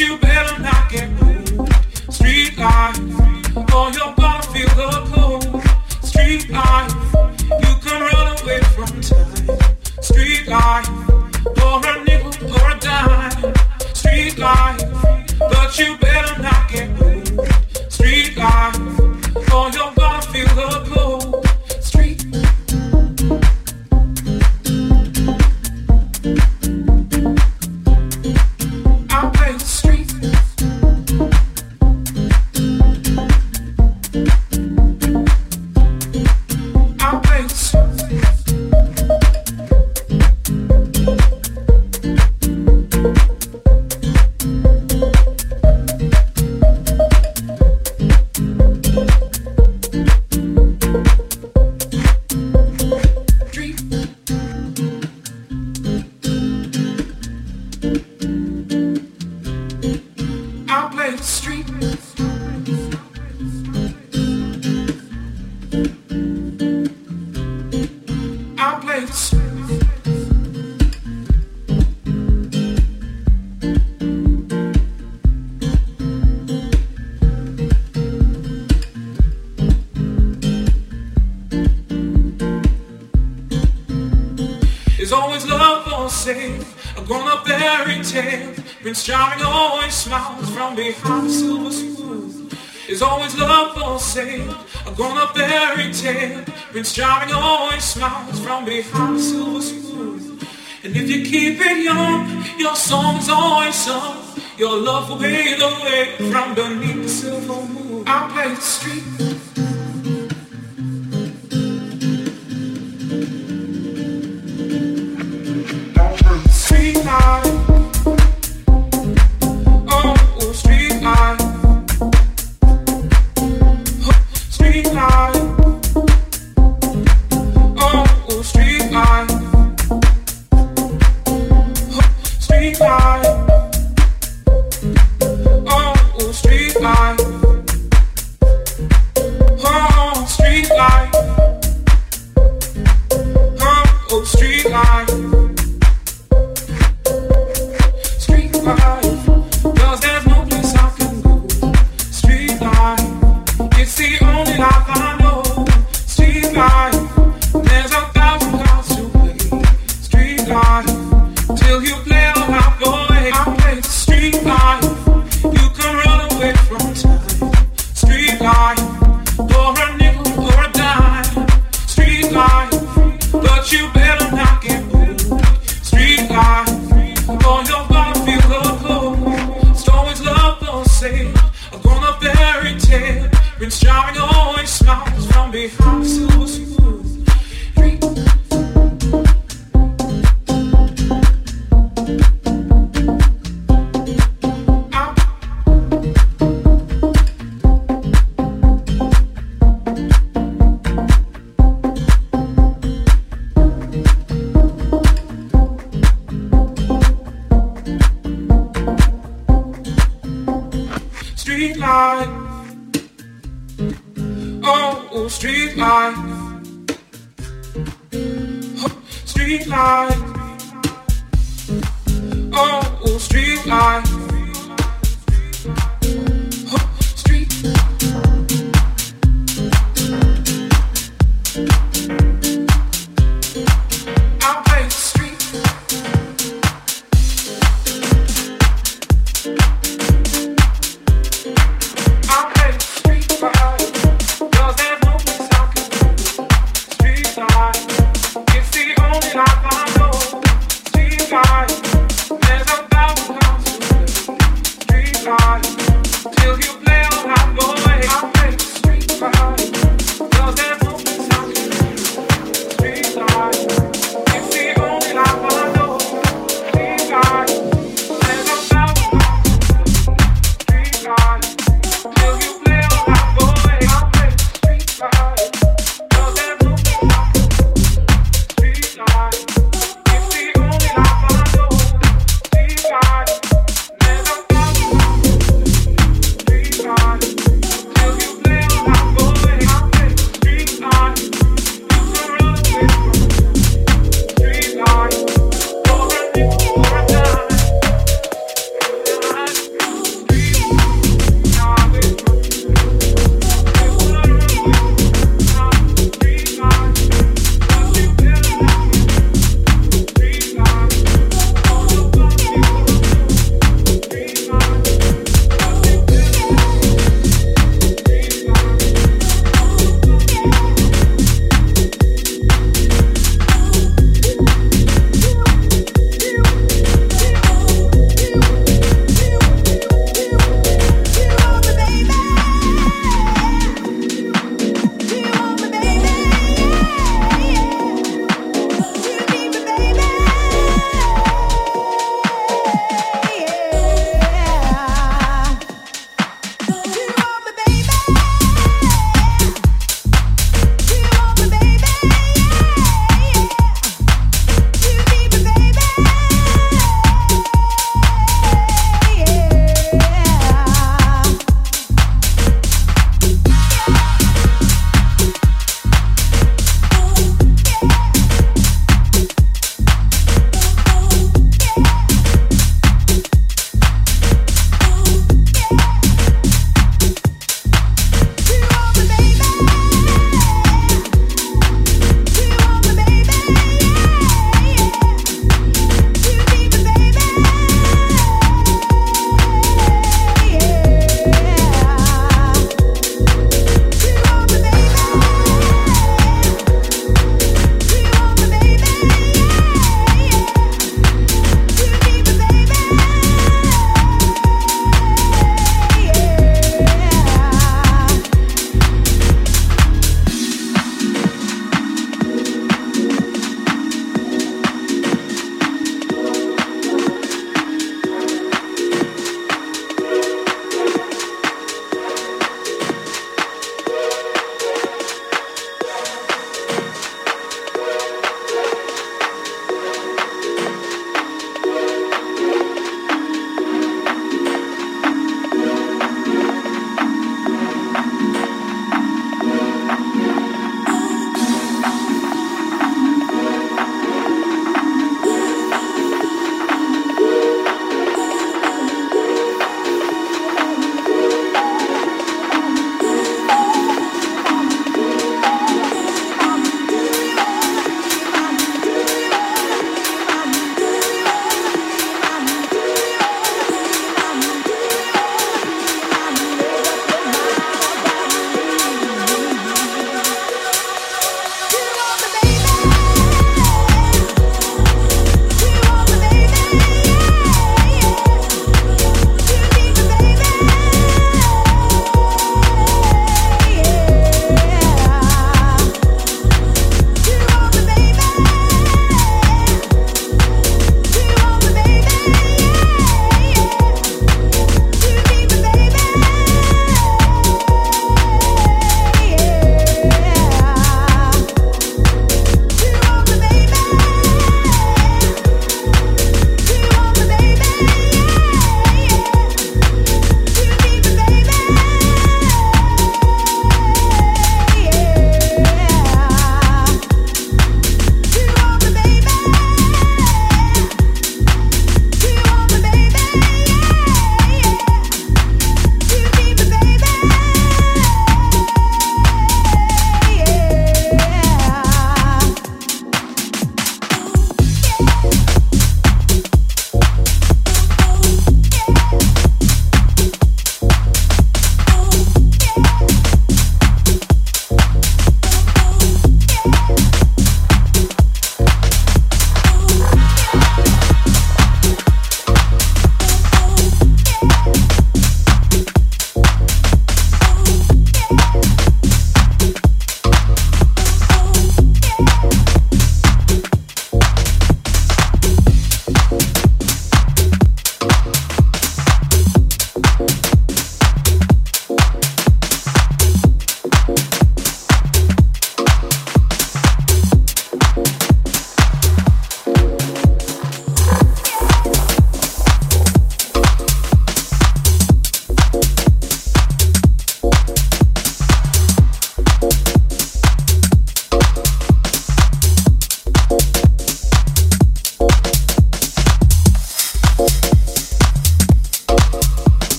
you better knock it Charming always smiles from behind the silver spoon, And if you keep it young, your song's always sung. Your love will be the way from beneath the silver moon. I play the street.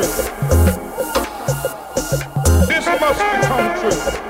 This must become true.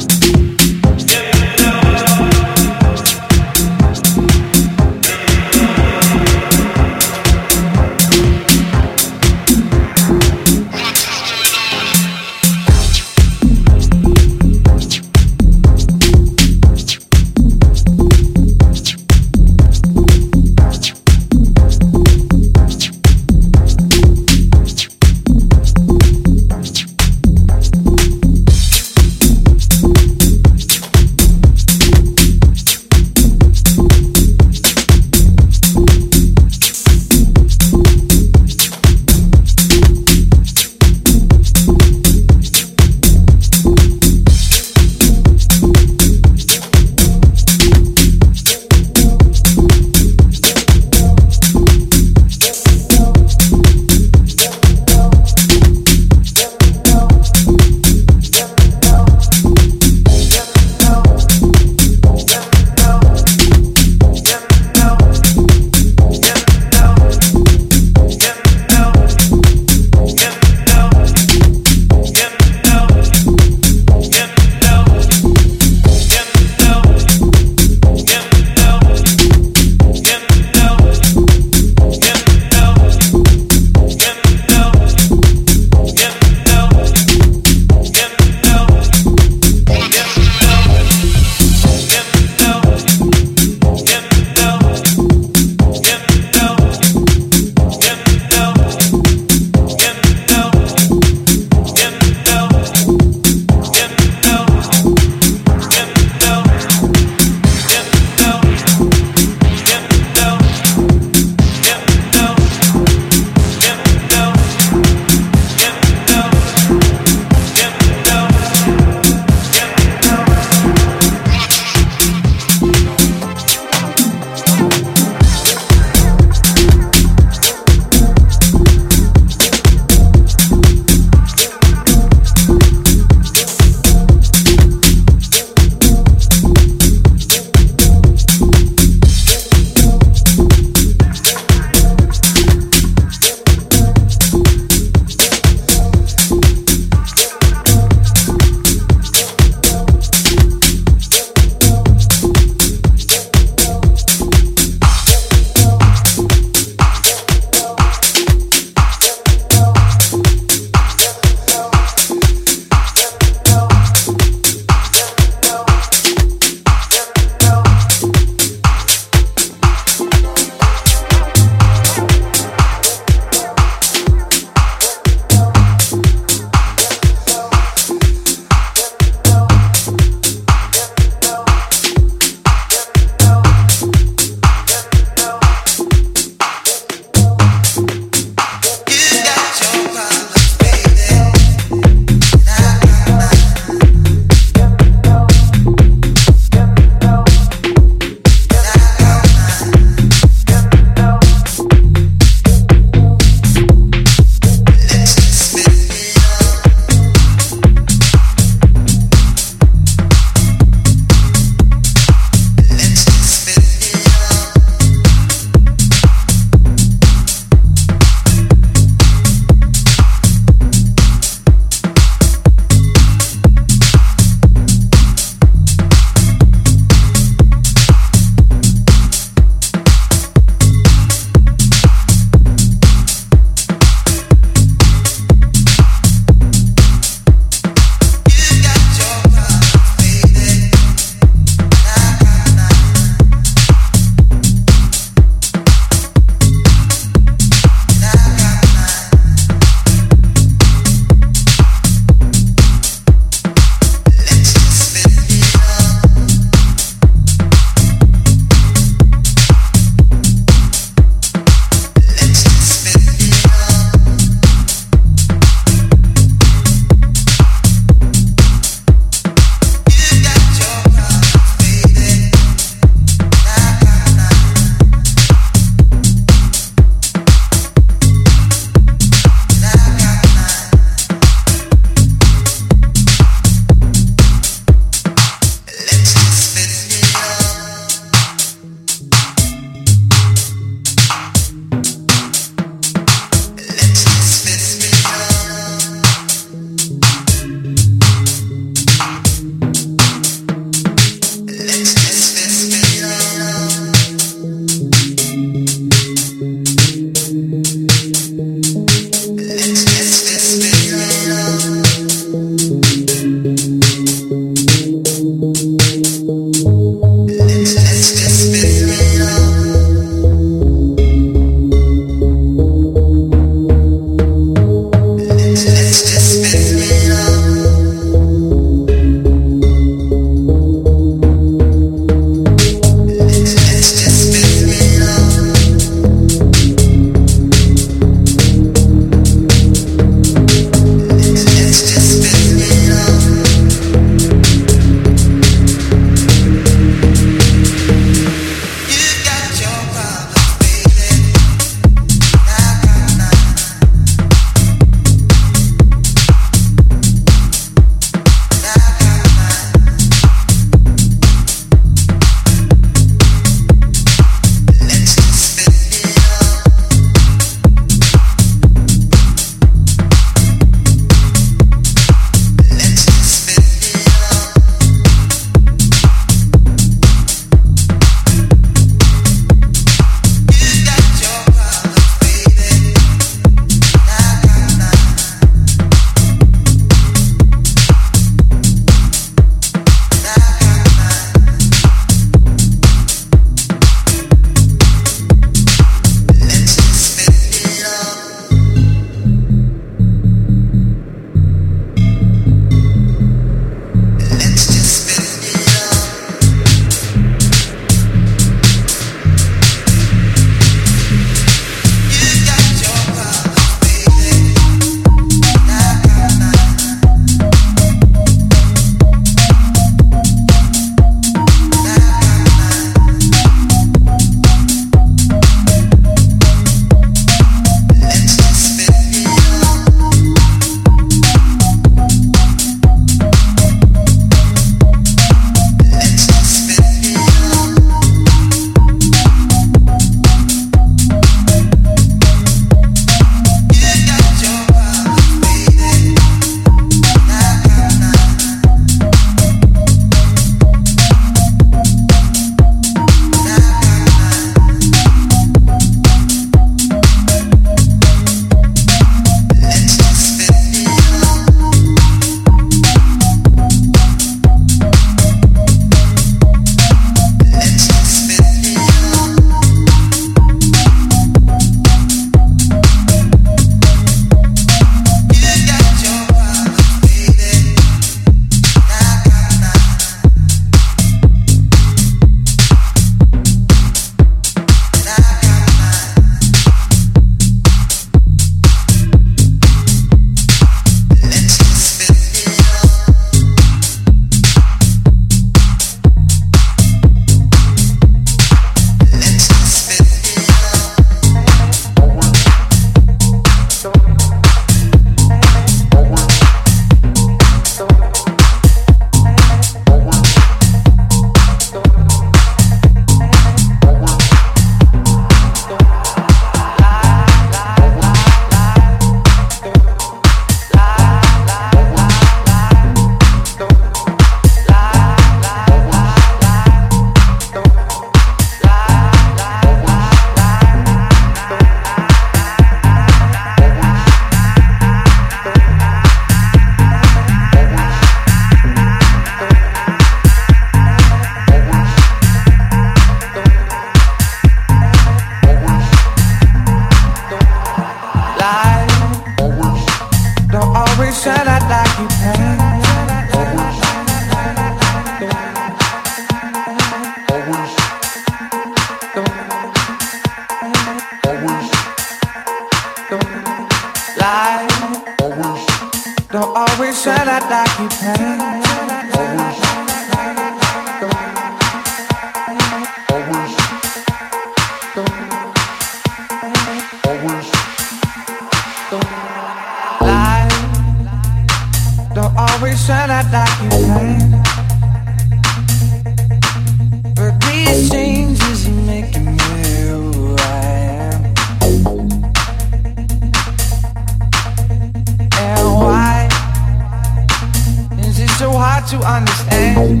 to understand.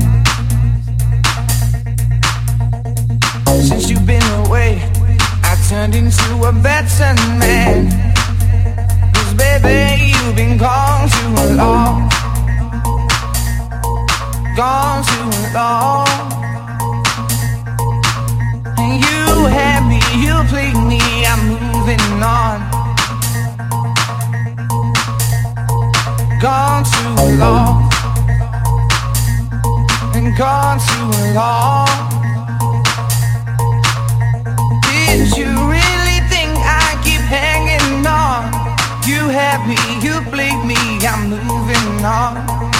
Since you've been away, I turned into a better man. Cause baby, you've been gone too long. Gone too long. And you had me, you played me, I'm moving on. Gone too long been gone too long. Did you really think I keep hanging on? You had me, you played me, I'm moving on.